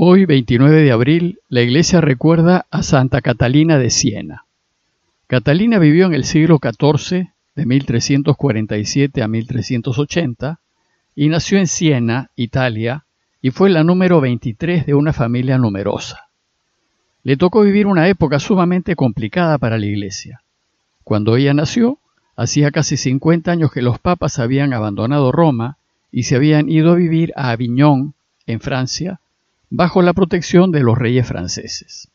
Hoy, 29 de abril, la iglesia recuerda a Santa Catalina de Siena. Catalina vivió en el siglo XIV, de 1347 a 1380, y nació en Siena, Italia, y fue la número 23 de una familia numerosa. Le tocó vivir una época sumamente complicada para la iglesia. Cuando ella nació, hacía casi 50 años que los papas habían abandonado Roma y se habían ido a vivir a Aviñón, en Francia, bajo la protección de los reyes franceses.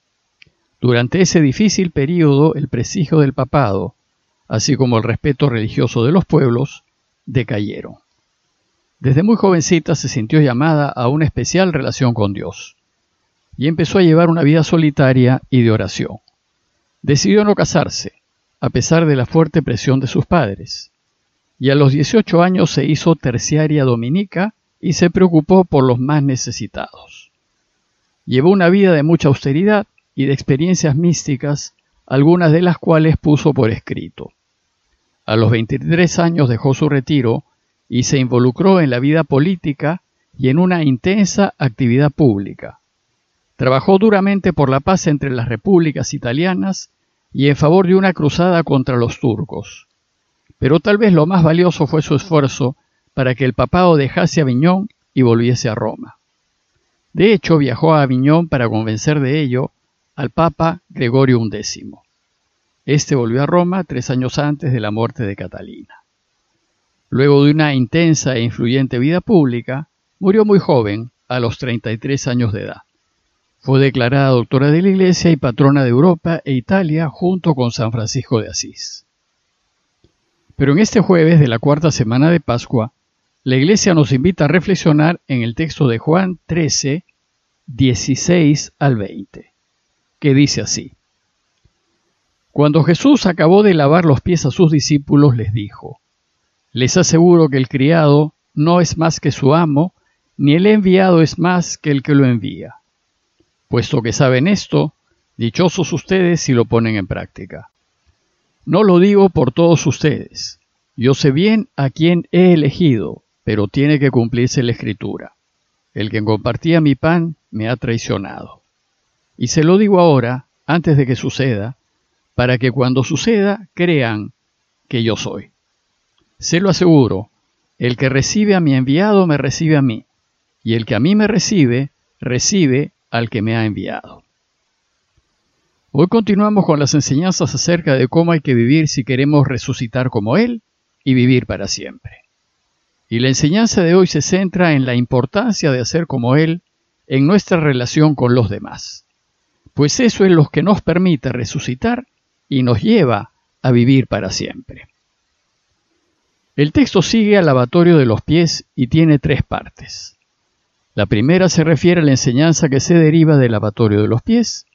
Durante ese difícil período el prestigio del papado, así como el respeto religioso de los pueblos, decayeron. Desde muy jovencita se sintió llamada a una especial relación con Dios y empezó a llevar una vida solitaria y de oración. Decidió no casarse, a pesar de la fuerte presión de sus padres, y a los 18 años se hizo terciaria dominica y se preocupó por los más necesitados. Llevó una vida de mucha austeridad y de experiencias místicas, algunas de las cuales puso por escrito. A los 23 años dejó su retiro y se involucró en la vida política y en una intensa actividad pública. Trabajó duramente por la paz entre las repúblicas italianas y en favor de una cruzada contra los turcos. Pero tal vez lo más valioso fue su esfuerzo para que el papado dejase Aviñón y volviese a Roma. De hecho, viajó a Aviñón para convencer de ello al Papa Gregorio XI. Este volvió a Roma tres años antes de la muerte de Catalina. Luego de una intensa e influyente vida pública, murió muy joven, a los 33 años de edad. Fue declarada doctora de la Iglesia y patrona de Europa e Italia junto con San Francisco de Asís. Pero en este jueves de la cuarta semana de Pascua, la Iglesia nos invita a reflexionar en el texto de Juan 13, 16 al 20 que dice así. Cuando Jesús acabó de lavar los pies a sus discípulos, les dijo, Les aseguro que el criado no es más que su amo, ni el enviado es más que el que lo envía. Puesto que saben esto, dichosos ustedes si lo ponen en práctica. No lo digo por todos ustedes. Yo sé bien a quién he elegido, pero tiene que cumplirse la escritura. El que compartía mi pan me ha traicionado. Y se lo digo ahora, antes de que suceda, para que cuando suceda crean que yo soy. Se lo aseguro, el que recibe a mi enviado me recibe a mí, y el que a mí me recibe, recibe al que me ha enviado. Hoy continuamos con las enseñanzas acerca de cómo hay que vivir si queremos resucitar como Él y vivir para siempre. Y la enseñanza de hoy se centra en la importancia de hacer como Él en nuestra relación con los demás pues eso es lo que nos permite resucitar y nos lleva a vivir para siempre. El texto sigue al lavatorio de los pies y tiene tres partes. La primera se refiere a la enseñanza que se deriva del lavatorio de los pies,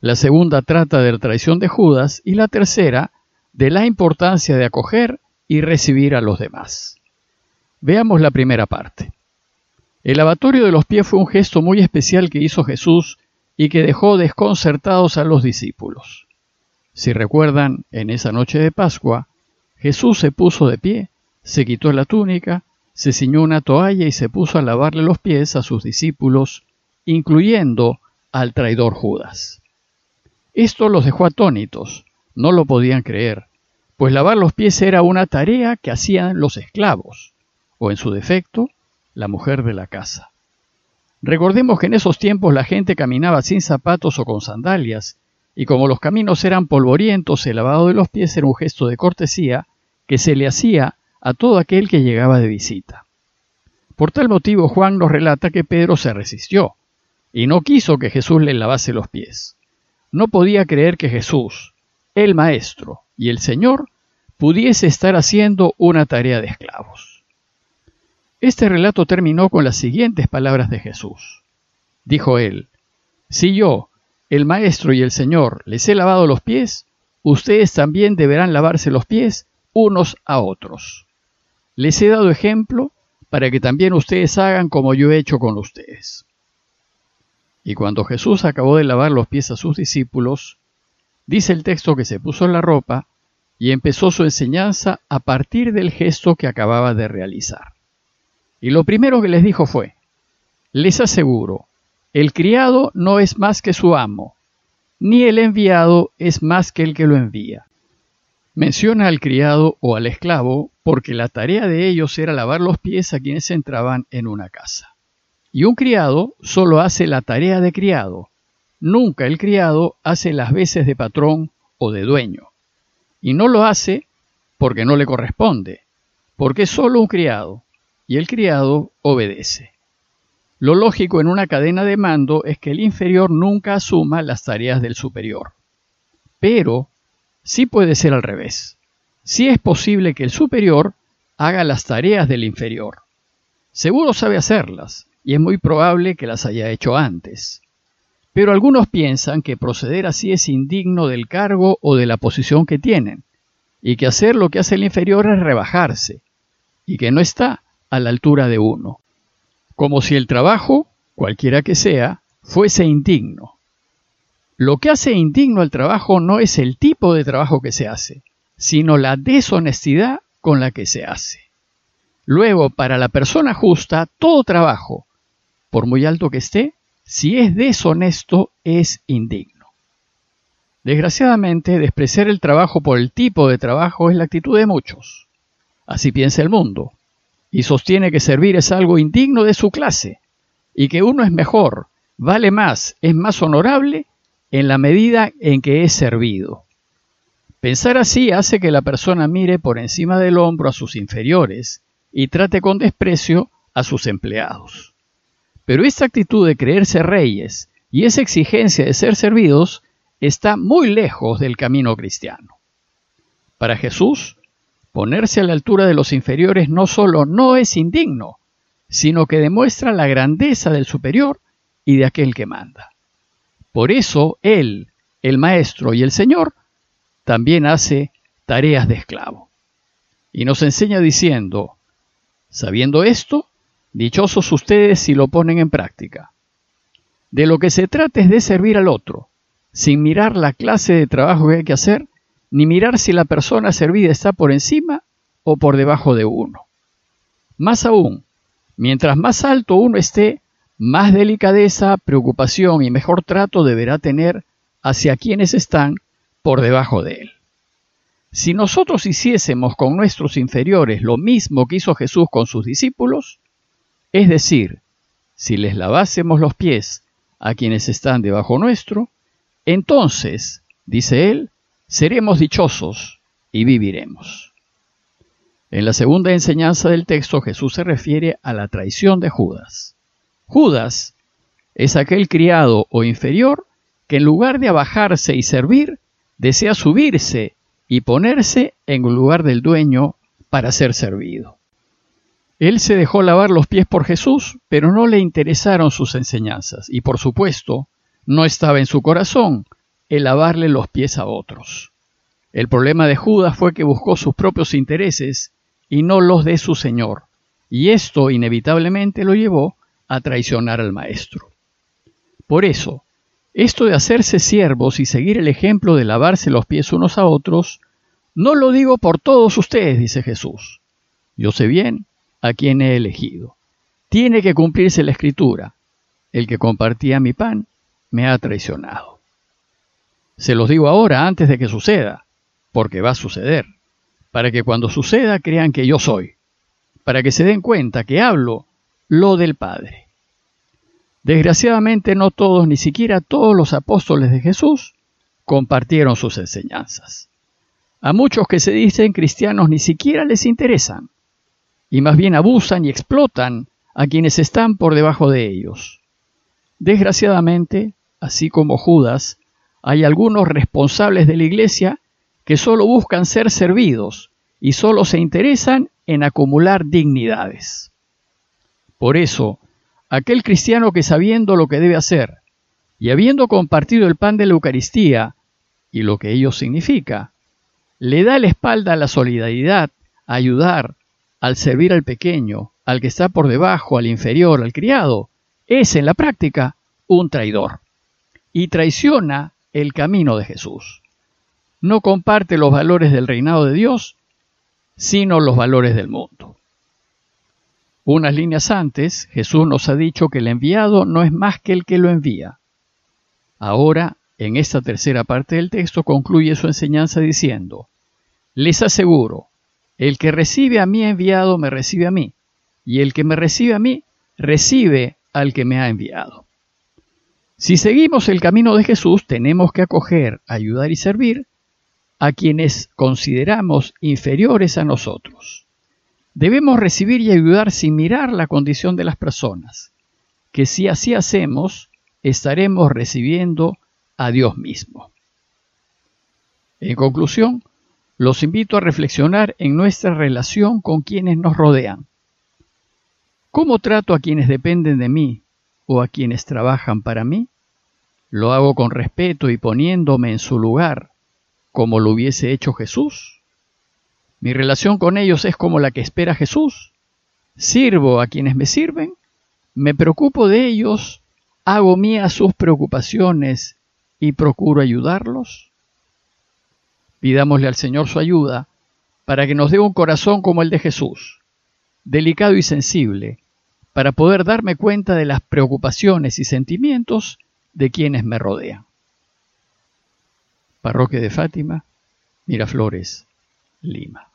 la segunda trata de la traición de Judas y la tercera de la importancia de acoger y recibir a los demás. Veamos la primera parte. El lavatorio de los pies fue un gesto muy especial que hizo Jesús y que dejó desconcertados a los discípulos. Si recuerdan, en esa noche de Pascua, Jesús se puso de pie, se quitó la túnica, se ciñó una toalla y se puso a lavarle los pies a sus discípulos, incluyendo al traidor Judas. Esto los dejó atónitos, no lo podían creer, pues lavar los pies era una tarea que hacían los esclavos, o en su defecto, la mujer de la casa. Recordemos que en esos tiempos la gente caminaba sin zapatos o con sandalias, y como los caminos eran polvorientos, el lavado de los pies era un gesto de cortesía que se le hacía a todo aquel que llegaba de visita. Por tal motivo Juan nos relata que Pedro se resistió y no quiso que Jesús le lavase los pies. No podía creer que Jesús, el Maestro y el Señor, pudiese estar haciendo una tarea de esclavos. Este relato terminó con las siguientes palabras de Jesús. Dijo él, Si yo, el Maestro y el Señor, les he lavado los pies, ustedes también deberán lavarse los pies unos a otros. Les he dado ejemplo para que también ustedes hagan como yo he hecho con ustedes. Y cuando Jesús acabó de lavar los pies a sus discípulos, dice el texto que se puso la ropa y empezó su enseñanza a partir del gesto que acababa de realizar. Y lo primero que les dijo fue, les aseguro el criado no es más que su amo, ni el enviado es más que el que lo envía. Menciona al criado o al esclavo porque la tarea de ellos era lavar los pies a quienes entraban en una casa. Y un criado solo hace la tarea de criado, nunca el criado hace las veces de patrón o de dueño. Y no lo hace porque no le corresponde, porque es solo un criado, y el criado obedece. Lo lógico en una cadena de mando es que el inferior nunca asuma las tareas del superior. Pero sí puede ser al revés. Sí es posible que el superior haga las tareas del inferior. Seguro sabe hacerlas, y es muy probable que las haya hecho antes. Pero algunos piensan que proceder así es indigno del cargo o de la posición que tienen, y que hacer lo que hace el inferior es rebajarse, y que no está a la altura de uno como si el trabajo, cualquiera que sea, fuese indigno. Lo que hace indigno al trabajo no es el tipo de trabajo que se hace, sino la deshonestidad con la que se hace. Luego, para la persona justa, todo trabajo, por muy alto que esté, si es deshonesto, es indigno. Desgraciadamente, despreciar el trabajo por el tipo de trabajo es la actitud de muchos. Así piensa el mundo y sostiene que servir es algo indigno de su clase y que uno es mejor, vale más, es más honorable en la medida en que es servido. Pensar así hace que la persona mire por encima del hombro a sus inferiores y trate con desprecio a sus empleados. Pero esta actitud de creerse reyes y esa exigencia de ser servidos está muy lejos del camino cristiano. Para Jesús, Ponerse a la altura de los inferiores no solo no es indigno, sino que demuestra la grandeza del superior y de aquel que manda. Por eso Él, el Maestro y el Señor, también hace tareas de esclavo. Y nos enseña diciendo, sabiendo esto, dichosos ustedes si lo ponen en práctica. De lo que se trata es de servir al otro, sin mirar la clase de trabajo que hay que hacer ni mirar si la persona servida está por encima o por debajo de uno. Más aún, mientras más alto uno esté, más delicadeza, preocupación y mejor trato deberá tener hacia quienes están por debajo de él. Si nosotros hiciésemos con nuestros inferiores lo mismo que hizo Jesús con sus discípulos, es decir, si les lavásemos los pies a quienes están debajo nuestro, entonces, dice él, seremos dichosos y viviremos. En la segunda enseñanza del texto Jesús se refiere a la traición de Judas. Judas es aquel criado o inferior que en lugar de abajarse y servir, desea subirse y ponerse en lugar del dueño para ser servido. Él se dejó lavar los pies por Jesús, pero no le interesaron sus enseñanzas y por supuesto no estaba en su corazón el lavarle los pies a otros. El problema de Judas fue que buscó sus propios intereses y no los de su Señor, y esto inevitablemente lo llevó a traicionar al Maestro. Por eso, esto de hacerse siervos y seguir el ejemplo de lavarse los pies unos a otros, no lo digo por todos ustedes, dice Jesús. Yo sé bien a quién he elegido. Tiene que cumplirse la escritura. El que compartía mi pan me ha traicionado. Se los digo ahora antes de que suceda, porque va a suceder, para que cuando suceda crean que yo soy, para que se den cuenta que hablo lo del Padre. Desgraciadamente no todos, ni siquiera todos los apóstoles de Jesús, compartieron sus enseñanzas. A muchos que se dicen cristianos ni siquiera les interesan, y más bien abusan y explotan a quienes están por debajo de ellos. Desgraciadamente, así como Judas, hay algunos responsables de la Iglesia que solo buscan ser servidos y solo se interesan en acumular dignidades. Por eso, aquel cristiano que sabiendo lo que debe hacer y habiendo compartido el pan de la Eucaristía y lo que ello significa, le da la espalda a la solidaridad, a ayudar, al servir al pequeño, al que está por debajo, al inferior, al criado, es en la práctica un traidor y traiciona el camino de Jesús. No comparte los valores del reinado de Dios, sino los valores del mundo. Unas líneas antes, Jesús nos ha dicho que el enviado no es más que el que lo envía. Ahora, en esta tercera parte del texto, concluye su enseñanza diciendo, Les aseguro, el que recibe a mi enviado me recibe a mí, y el que me recibe a mí recibe al que me ha enviado. Si seguimos el camino de Jesús, tenemos que acoger, ayudar y servir a quienes consideramos inferiores a nosotros. Debemos recibir y ayudar sin mirar la condición de las personas, que si así hacemos, estaremos recibiendo a Dios mismo. En conclusión, los invito a reflexionar en nuestra relación con quienes nos rodean. ¿Cómo trato a quienes dependen de mí o a quienes trabajan para mí? ¿Lo hago con respeto y poniéndome en su lugar como lo hubiese hecho Jesús? ¿Mi relación con ellos es como la que espera Jesús? ¿Sirvo a quienes me sirven? ¿Me preocupo de ellos? ¿Hago mías sus preocupaciones y procuro ayudarlos? Pidámosle al Señor su ayuda para que nos dé un corazón como el de Jesús, delicado y sensible, para poder darme cuenta de las preocupaciones y sentimientos de quienes me rodean. Parroquia de Fátima, Miraflores, Lima.